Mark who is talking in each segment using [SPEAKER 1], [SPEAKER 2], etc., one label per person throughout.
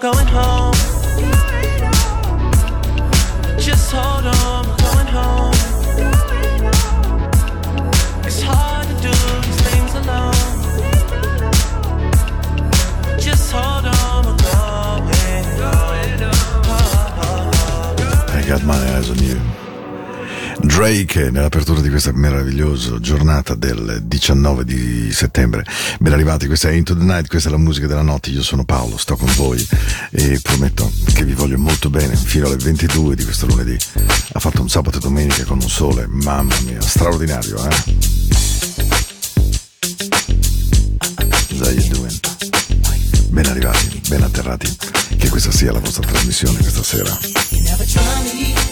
[SPEAKER 1] Going home.
[SPEAKER 2] Blake nell'apertura di questa meravigliosa giornata del 19 di settembre. Ben arrivati, questa è Into the Night, questa è la musica della notte. Io sono Paolo, sto con voi e prometto che vi voglio molto bene fino alle 22 di questo lunedì. Ha fatto un sabato e domenica con un sole, mamma mia, straordinario, eh? Ben arrivati, ben atterrati. Che questa sia la vostra trasmissione questa sera.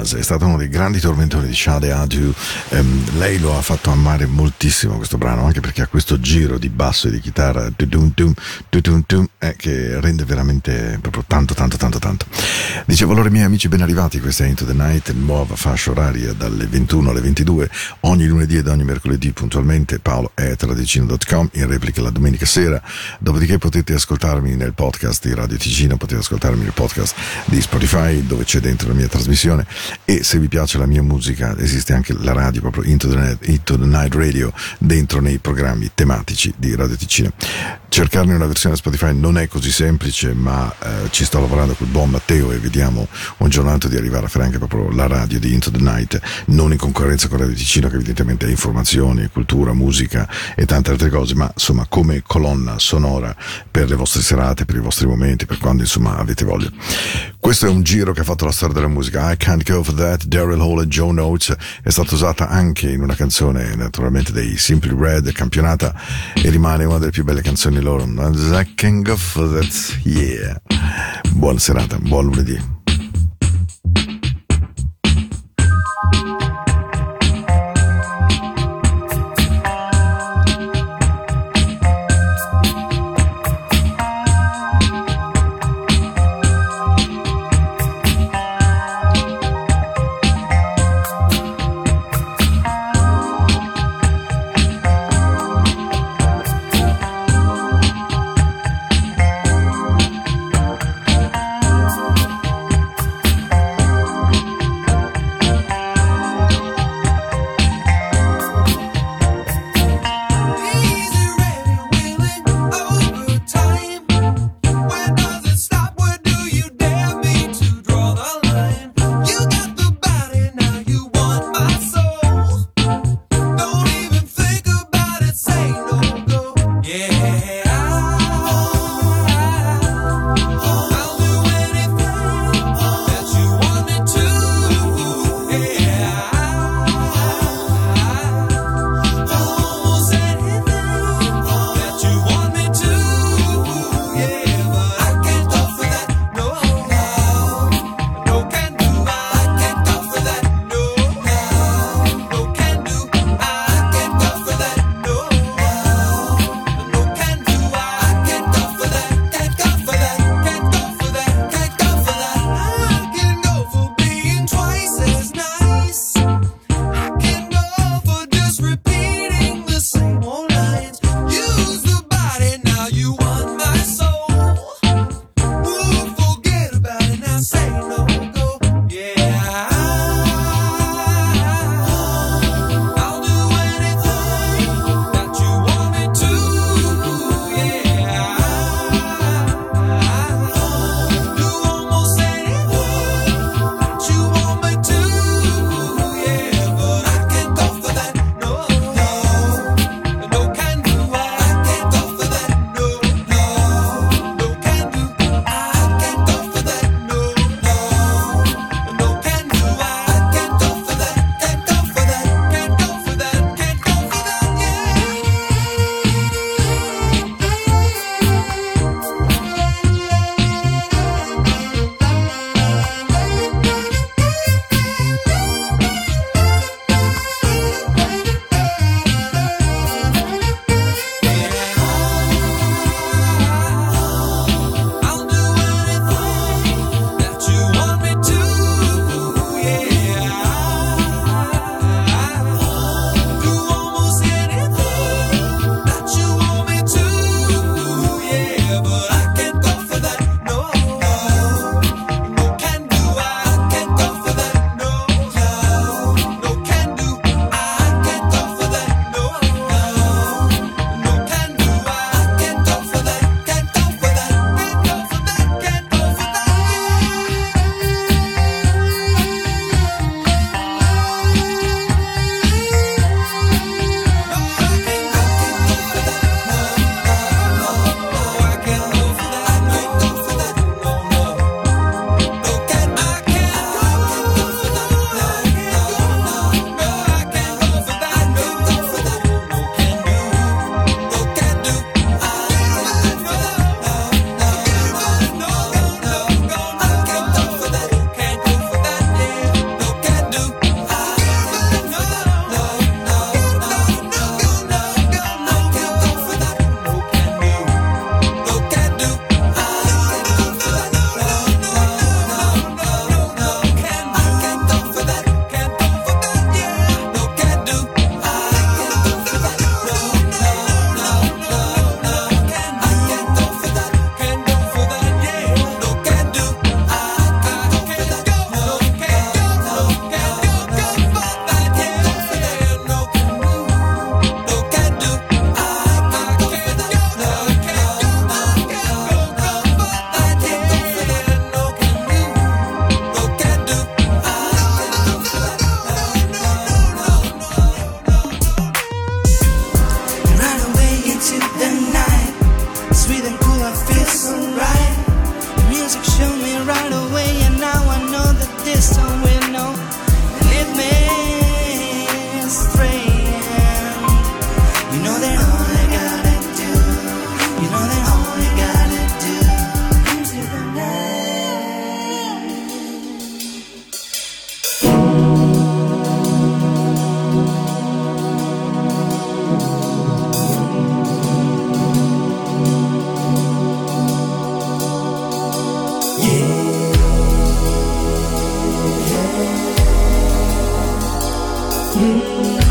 [SPEAKER 3] Us
[SPEAKER 2] è stato uno dei grandi tormentori di Shade Adu Ehm, lei lo ha fatto amare moltissimo questo brano anche perché ha questo giro di basso e di chitarra eh, che rende veramente proprio tanto tanto tanto tanto. Dicevo allora miei amici ben arrivati. Questa è Into the Night nuova fascia oraria dalle 21 alle 22 ogni lunedì ed ogni mercoledì puntualmente Paolo è tradicino.com in replica la domenica sera. Dopodiché potete ascoltarmi nel podcast di Radio Ticino potete ascoltarmi nel podcast di Spotify dove c'è dentro la mia trasmissione e se vi piace la mia musica esiste anche la radio proprio Into the Night, Into the Night Radio dentro nei programmi tematici di Radio Ticino cercarne una versione Spotify non è così semplice, ma eh, ci sto lavorando col buon Matteo e vediamo un giornato di arrivare a fare anche proprio la radio di Into the Night, non in concorrenza con Radio Ticino che evidentemente è informazioni, cultura, musica e tante altre cose, ma insomma come colonna sonora per le vostre serate, per i vostri momenti, per quando insomma avete voglia. Questo è un giro che ha fatto la storia della musica. I Can't Go For That, Daryl Hall e Joe Notes è stata usata anche in una canzone naturalmente dei Simply Red, campionata e rimane una delle più belle canzoni loro. I Can't Go For That, yeah. Buona serata, buon lunedì.
[SPEAKER 4] Mm-hmm.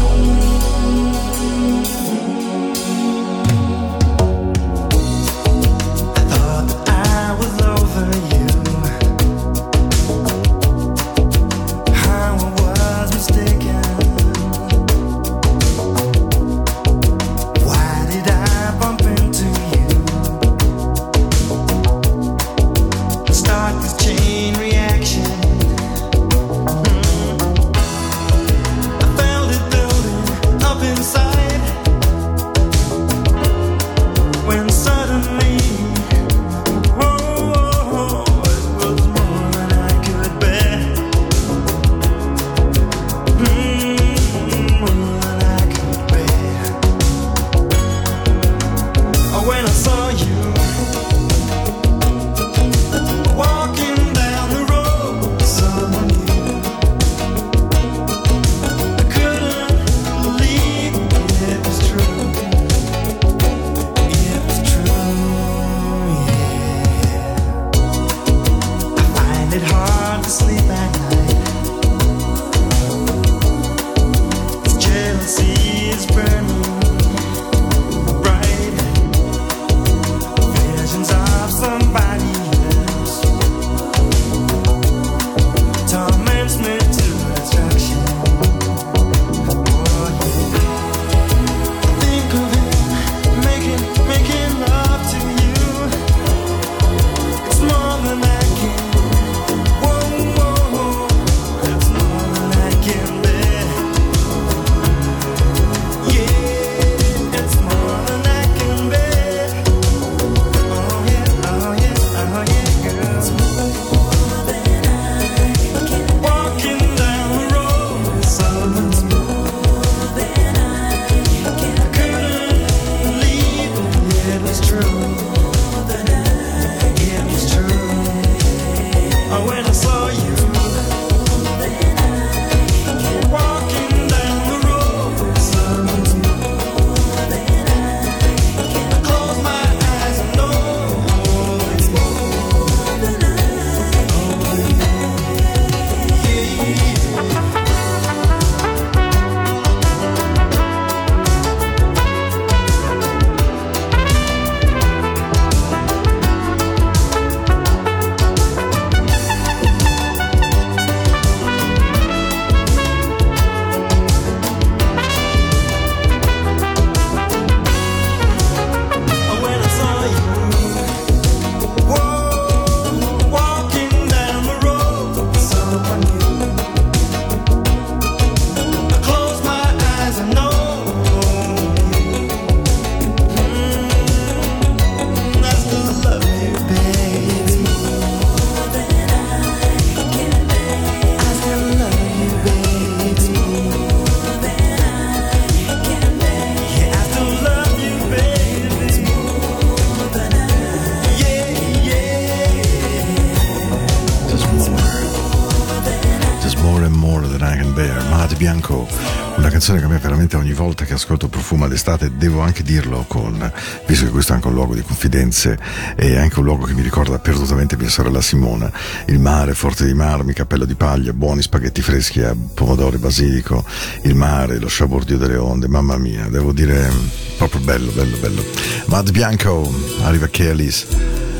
[SPEAKER 4] profuma d'estate, devo anche dirlo con, visto che questo è anche un luogo di confidenze e anche un luogo che mi ricorda perdutamente mia sorella Simona, il mare, forte di marmi, cappello di paglia, buoni spaghetti freschi a pomodoro e basilico, il mare, lo sciabordio delle onde, mamma mia, devo dire mm, proprio bello, bello, bello. Mad Bianco, arriva Kelly's.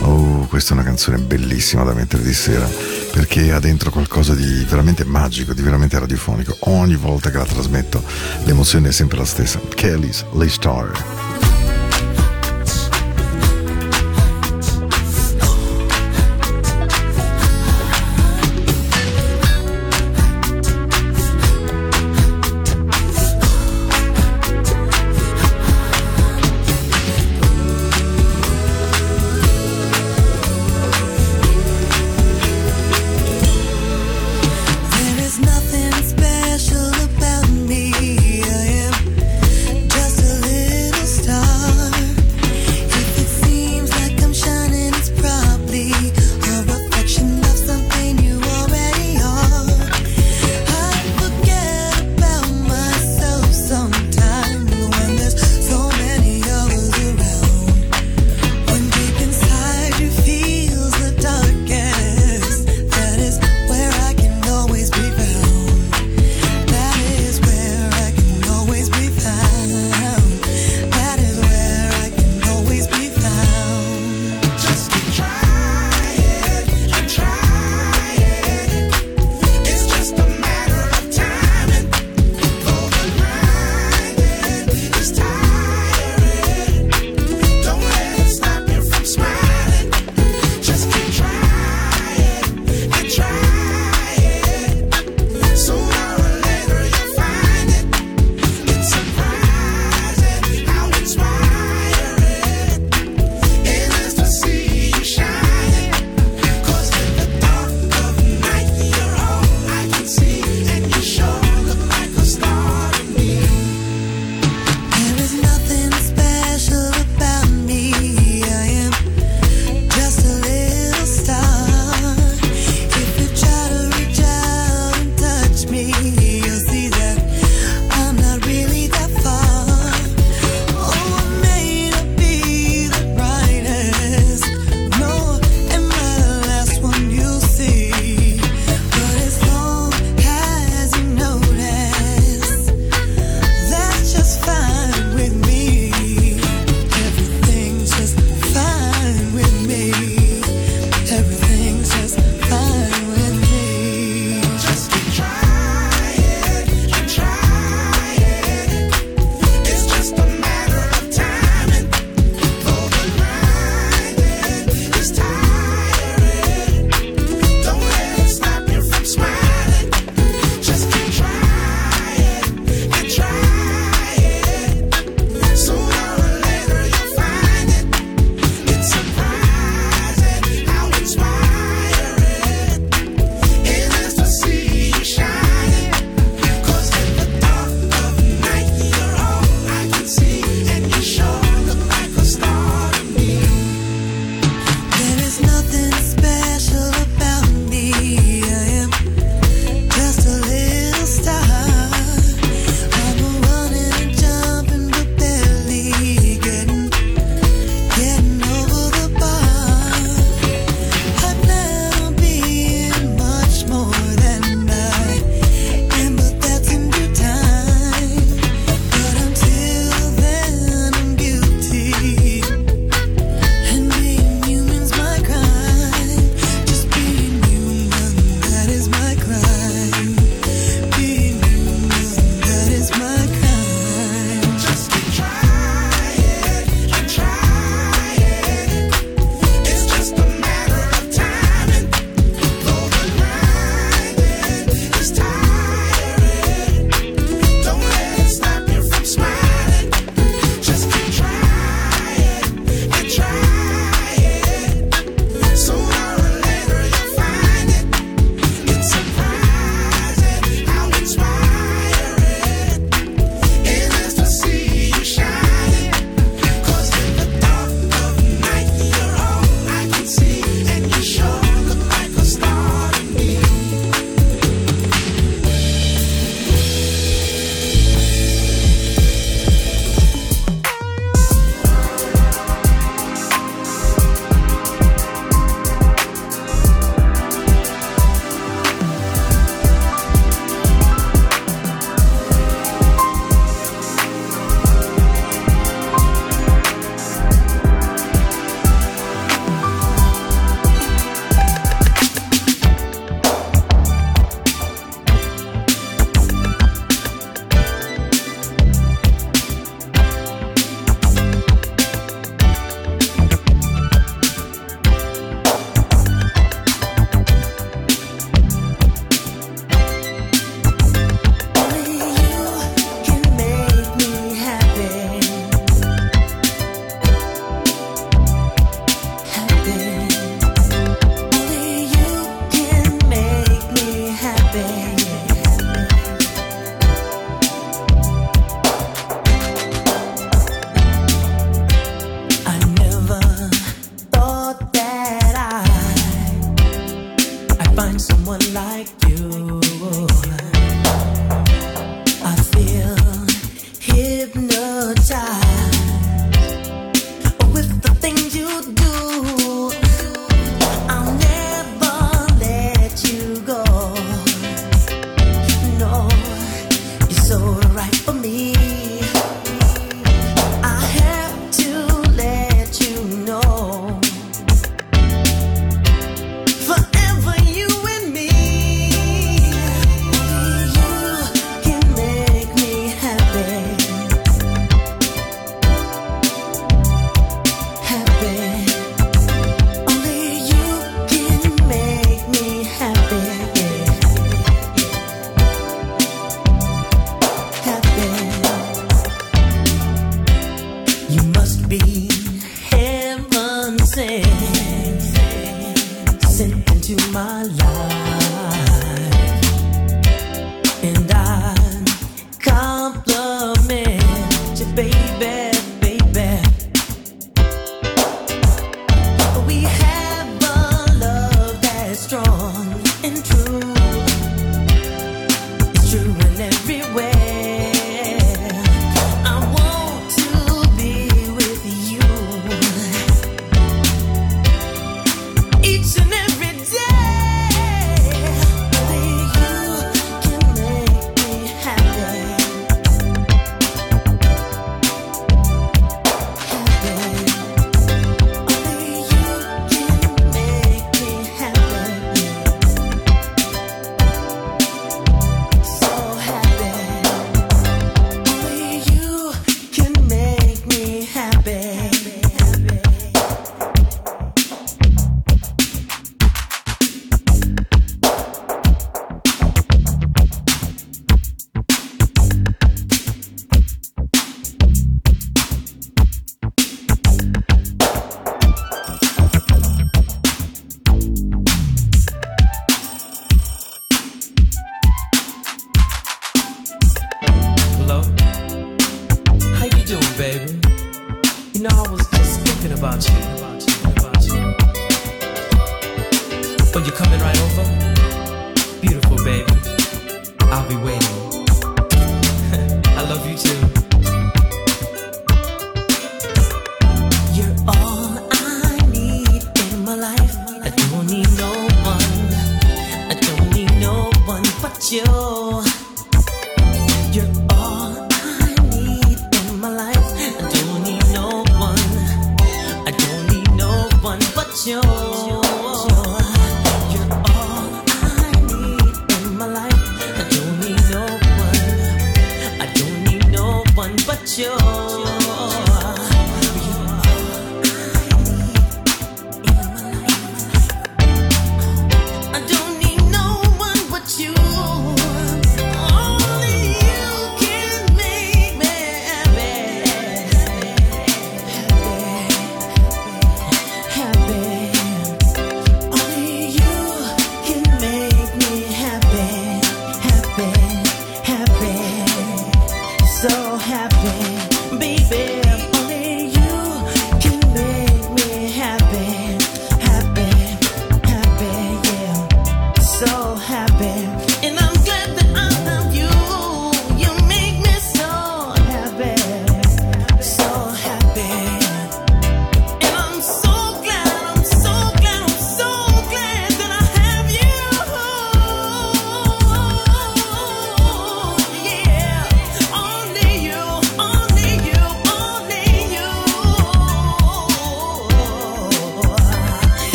[SPEAKER 4] Oh questa è una canzone bellissima da mettere di sera perché ha dentro qualcosa di veramente magico, di veramente radiofonico. Ogni volta che la trasmetto l'emozione è sempre la stessa. Kelly's Lay Star.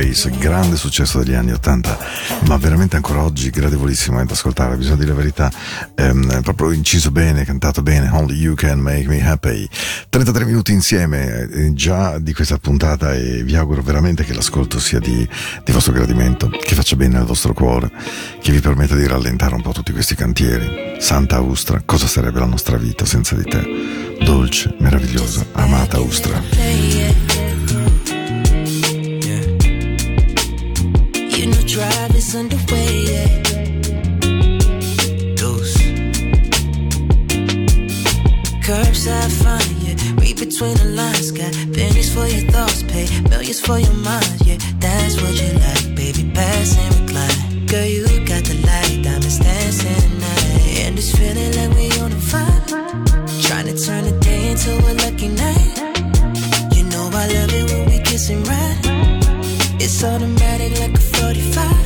[SPEAKER 2] Face, grande successo degli anni 80, ma veramente ancora oggi gradevolissimo eh, ad ascoltare, bisogna dire la verità, ehm, proprio inciso bene, cantato bene, Only You Can Make Me Happy. 33 minuti insieme eh, già di questa puntata e vi auguro veramente che l'ascolto sia di, di vostro gradimento, che faccia bene al vostro cuore, che vi permetta di rallentare un po' tutti questi cantieri. Santa Austra, cosa sarebbe la nostra vita senza di te? Dolce, meravigliosa, amata Austra.
[SPEAKER 5] life is underway. Yeah. Deuce. I find? yeah. Read between the lines, got pennies for your thoughts, pay millions for your mind, yeah. That's what you like, baby. Pass and recline. Girl, you got the light, diamonds dancing at night, and it's feeling like we on a fire. Trying to turn the day into a lucky night. You know I love it when we kissing right. It's automatic like a 45.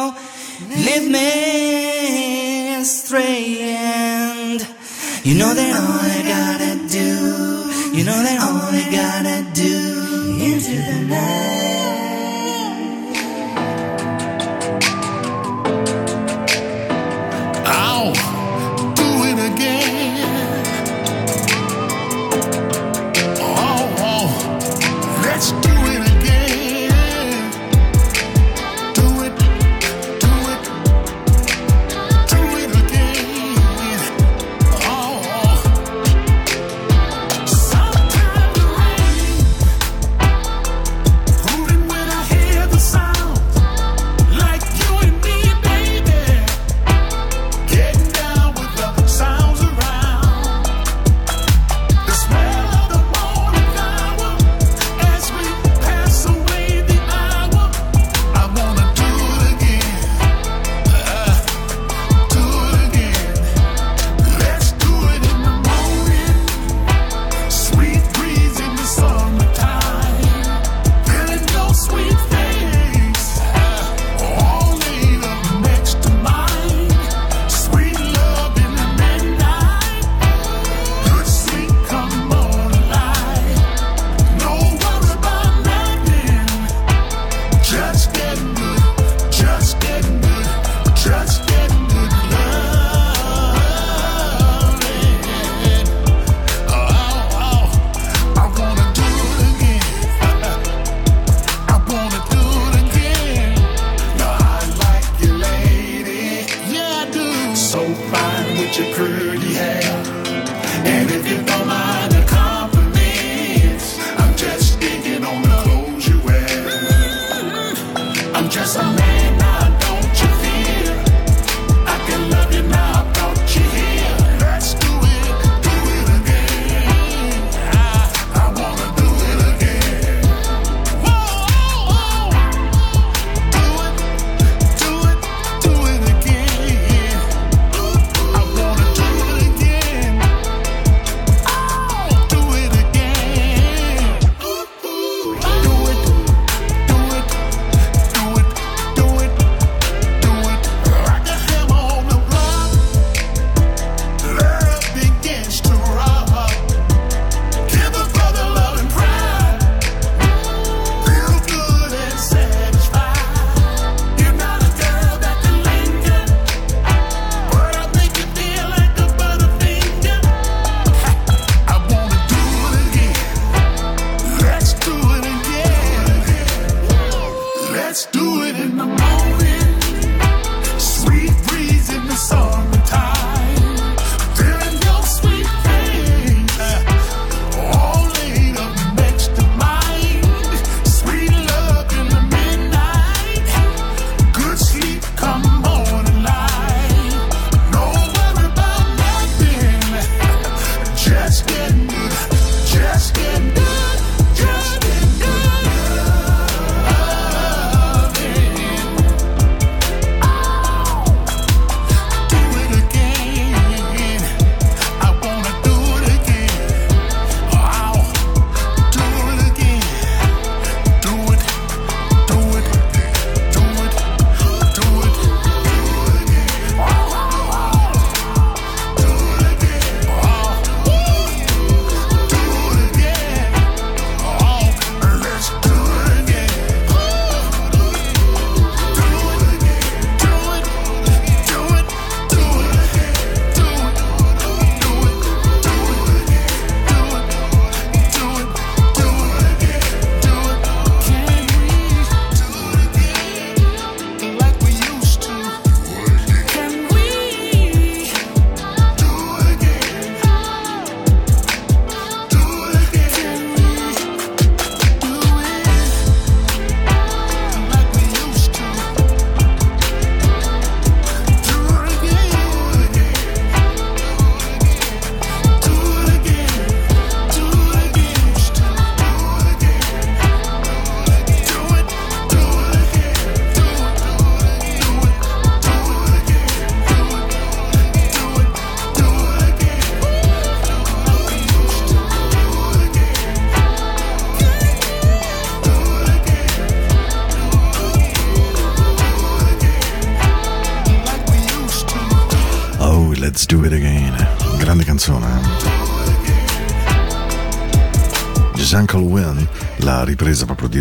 [SPEAKER 5] now.
[SPEAKER 6] Lead me astray, and you know that all I gotta do, you know that all I gotta do into the night.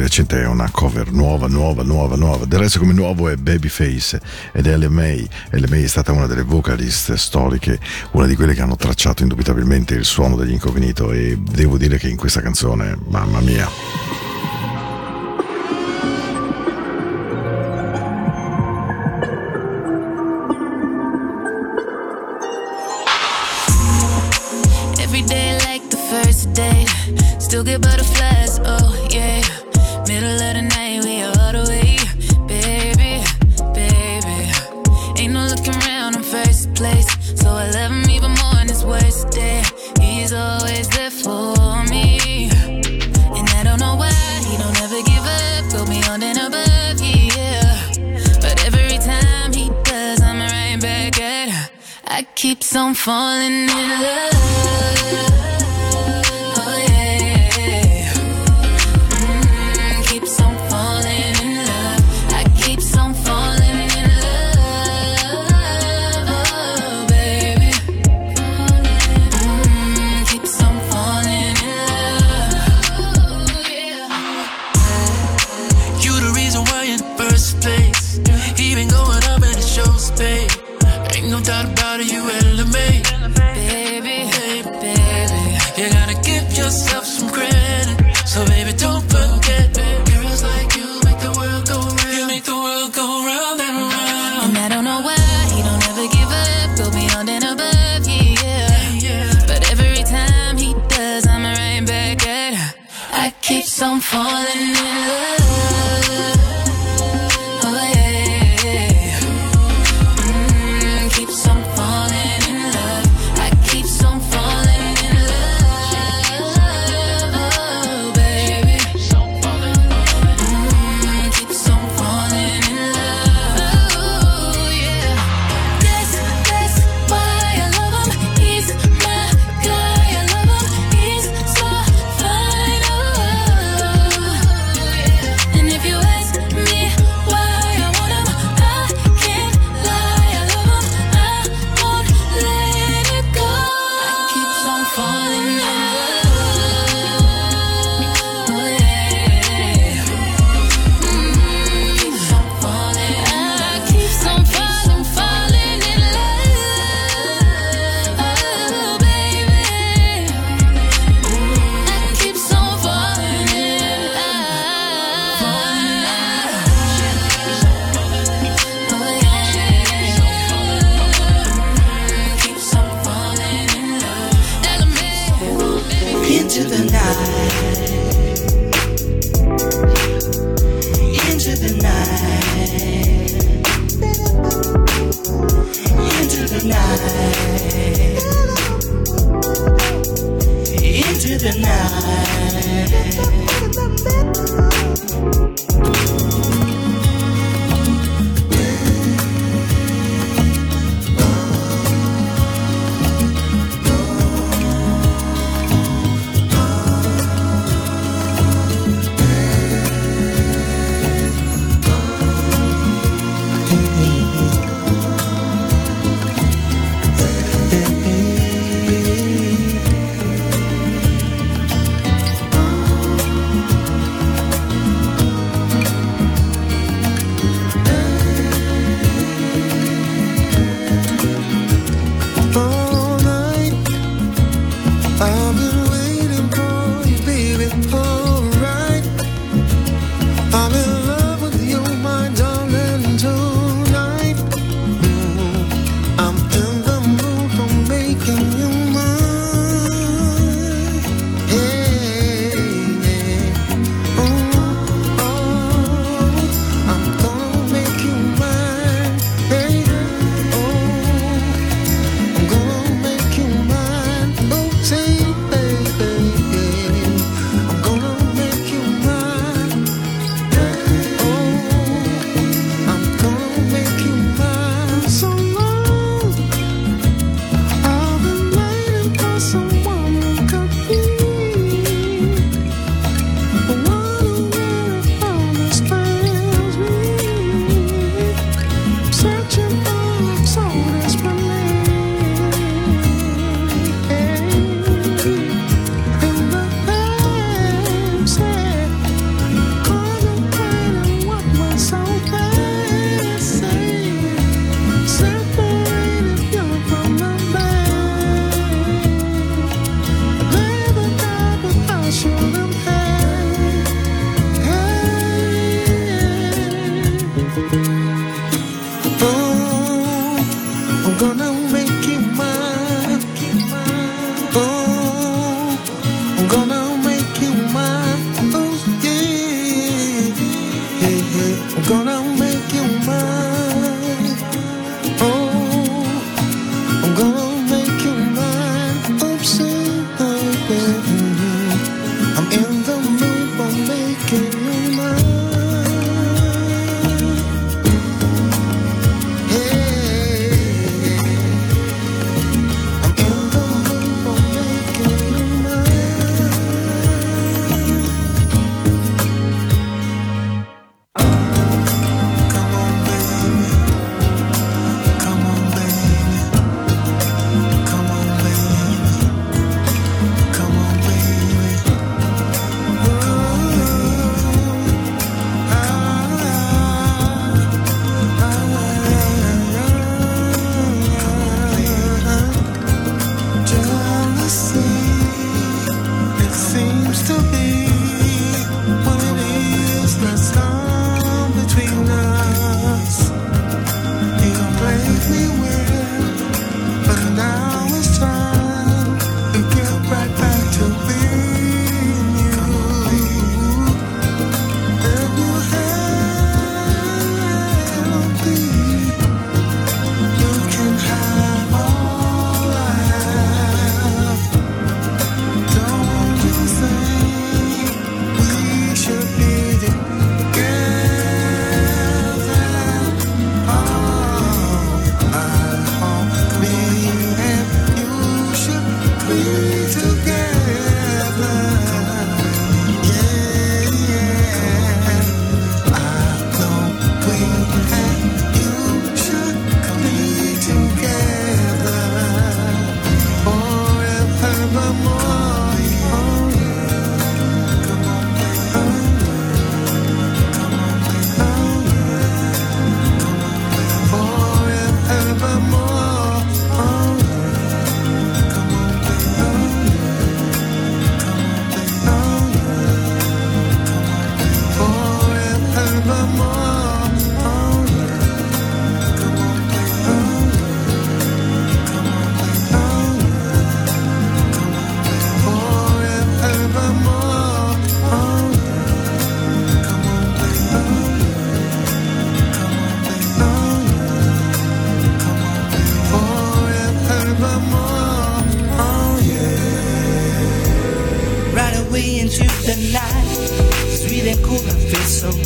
[SPEAKER 7] recente è una cover nuova, nuova, nuova, nuova. Del resto come nuovo è Babyface ed è LMA. LMA è stata una delle vocalist storiche, una di quelle che hanno tracciato indubitabilmente il suono degli Incognito e devo dire che in questa canzone, mamma mia.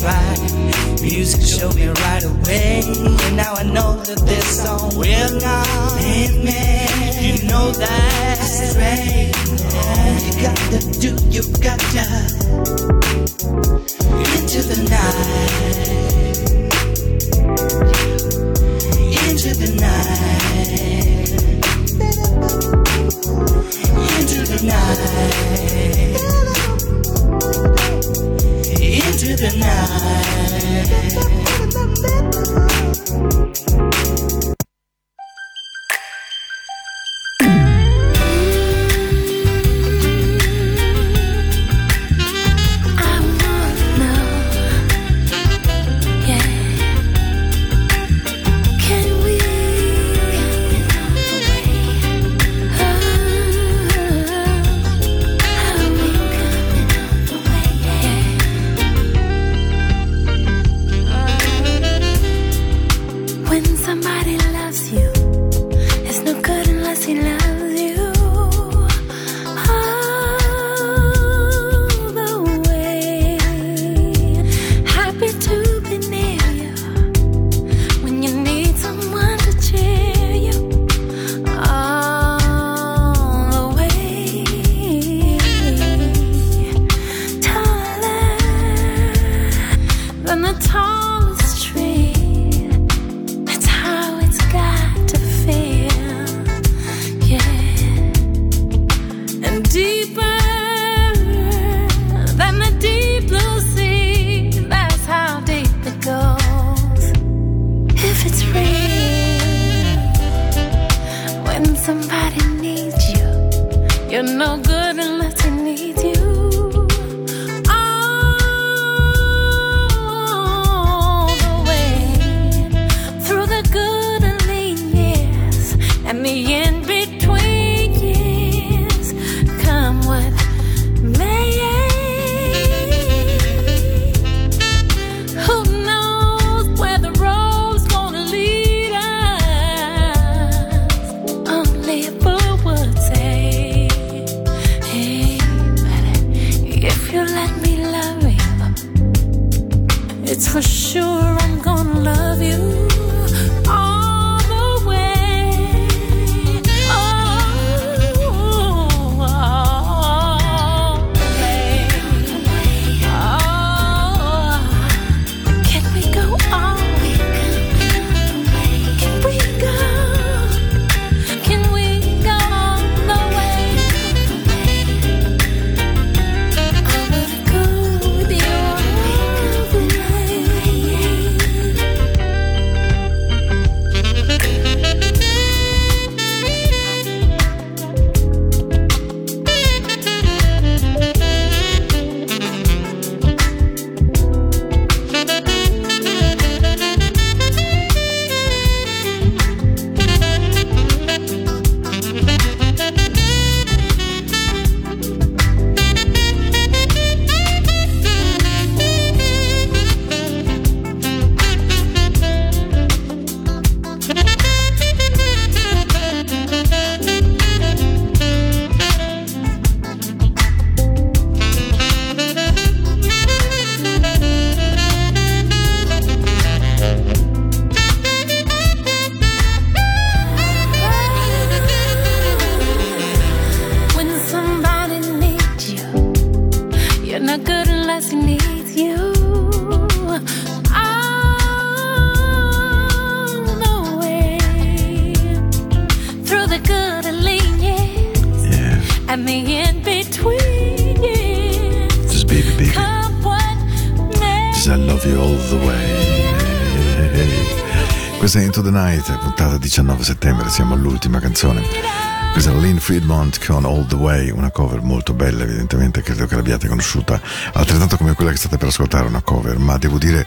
[SPEAKER 8] fly. Music showed me right away. And now I know that this song will not hit me. You know that straight. All you got to do, you got to into the night. Into the night. Into the night. into the night.
[SPEAKER 9] no good.
[SPEAKER 2] 19 settembre, siamo all'ultima canzone. Questa è Lynn Friedmont con All the Way, una cover molto bella, evidentemente credo che l'abbiate conosciuta, altrettanto come quella che state per ascoltare, una cover, ma devo dire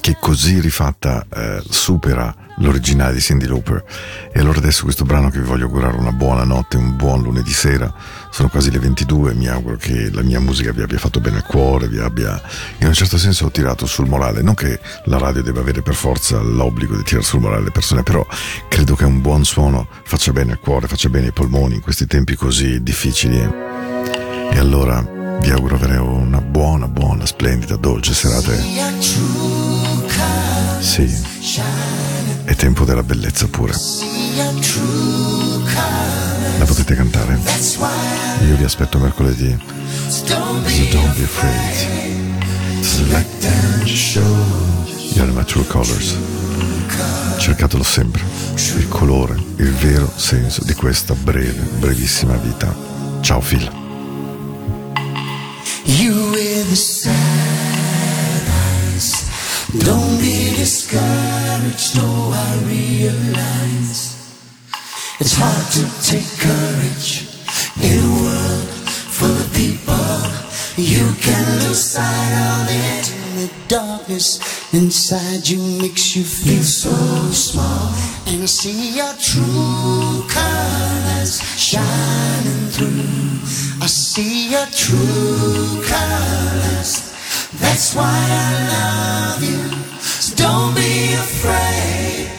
[SPEAKER 2] che così rifatta eh, supera l'originale di Cindy Lauper. E allora adesso questo brano che vi voglio augurare una buona notte, un buon lunedì sera, sono quasi le 22, mi auguro che la mia musica vi abbia fatto bene al cuore, vi abbia in un certo senso tirato sul morale, non che la radio debba avere per forza l'obbligo di tirare sul morale le persone, però credo che un buon suono faccia bene al cuore, faccia bene ai polmoni in questi tempi così difficili. E allora vi auguro avere una buona, buona, splendida, dolce serata. Sì, è tempo della bellezza pure. La potete cantare? Io vi aspetto mercoledì. So don't be afraid. Select and show your true colors. Cercatelo sempre. Il colore, il vero senso di questa breve, brevissima vita. Ciao Phil.
[SPEAKER 10] You with the. Don't be discouraged, no, I realize it's hard to take courage in a world full of people. You can lose sight of it. The darkness inside you makes you feel so small. And see your true colors shining through. I see your true colors. That's why I love you. So don't be afraid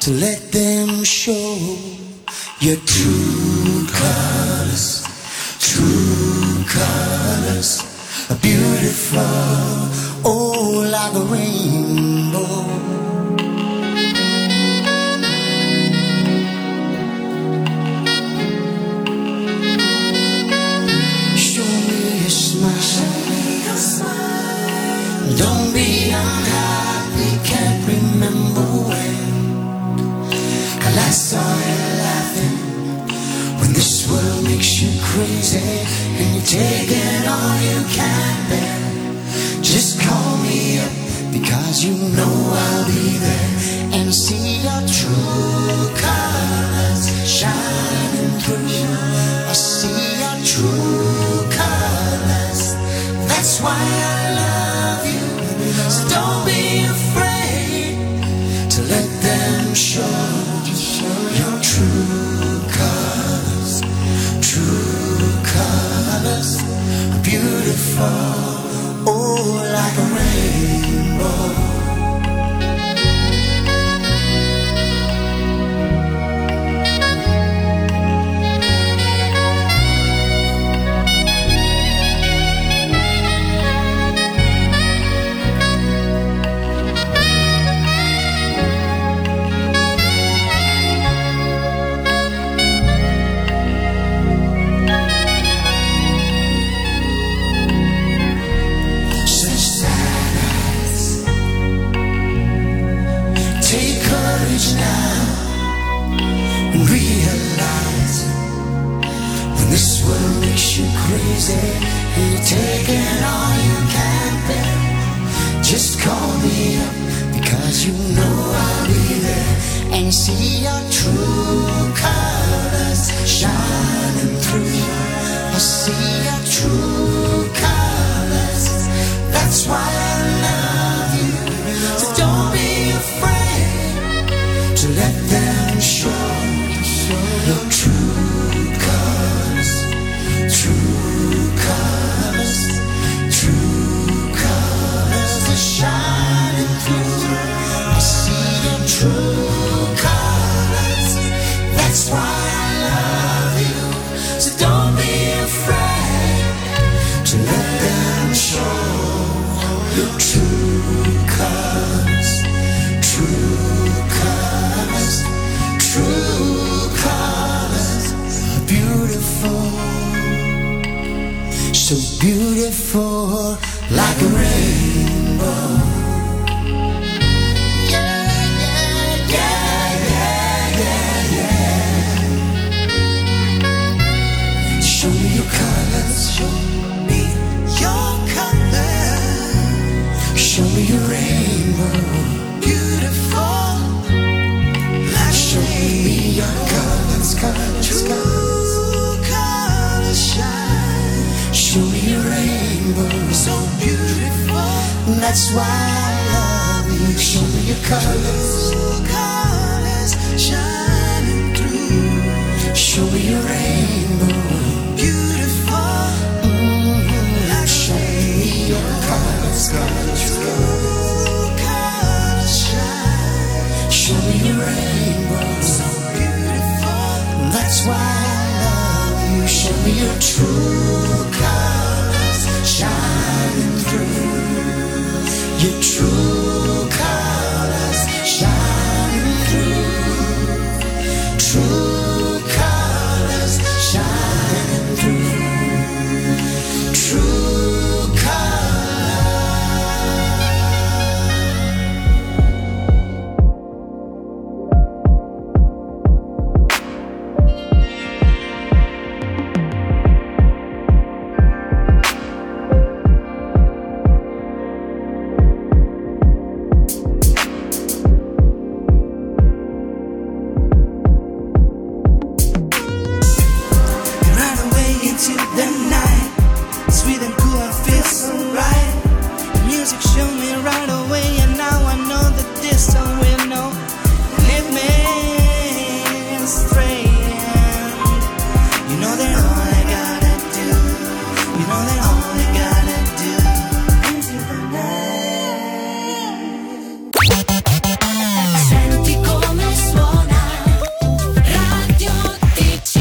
[SPEAKER 10] to let them show your true colors. True colors are beautiful, oh, like a rainbow. Show me a smile. Don't be unhappy, can't remember when. I last saw you makes you crazy and you're taking all you can bear. Just call me up because you know I'll be there and see your true colors shining through. I see your true colors. That's why I love you. So don't be afraid to let them show your true Oh. Show me your rainbow, beautiful. Show me your colors, colors, colors. Show me rainbow, so beautiful. That's why I love you. Show me your colors. you true.